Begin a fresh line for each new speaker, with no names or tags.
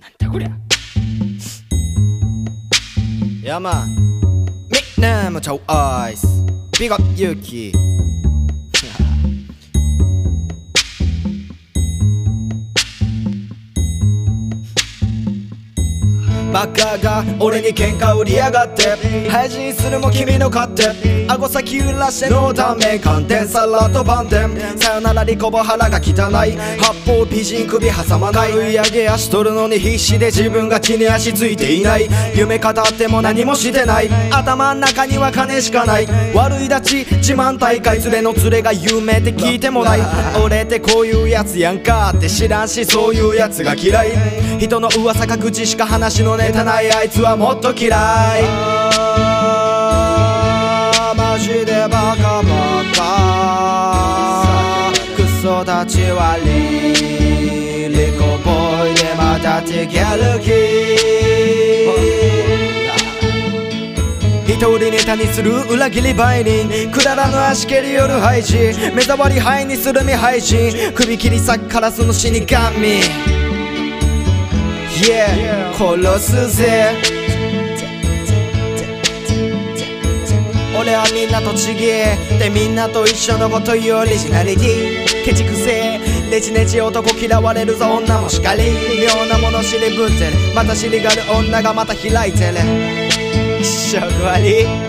なんだこりゃ。ヤマン。みんなもちゃうアイス。ビガ勇気バカが俺に喧嘩売りやがって。配信するも君の勝手。顎先揺らしてのため寒天サラとパンテン。さよならリコボ腹が汚い。八方美人首挟まない。売り上げ足取るのに必死で自分が地に足ついていない。夢語っても何もしてない。頭ん中には金しかない。悪い立ち自慢大会連れの連れが有名って聞いてもない。俺ってこういうやつやんかって知らんしそういうやつが嫌い。人の噂か口しか話のネタないあいつはもっと嫌い。あマジでバカバカ。クソ立ち悪いリコボーイでまたテキャルキ一人ネタにする裏切り売人くだらぬ足蹴りよる配置目障り灰にする未配信首切り裂くカラスの死神。Yeah 殺すぜ。俺はみんなと違えでみんなと一緒のこと言うオリジナリティ。ケチくせえネチネチ男嫌われるぞ女もしかり。妙なもの尻ぶってる。また知りがる女がまた開いてる。一生終わり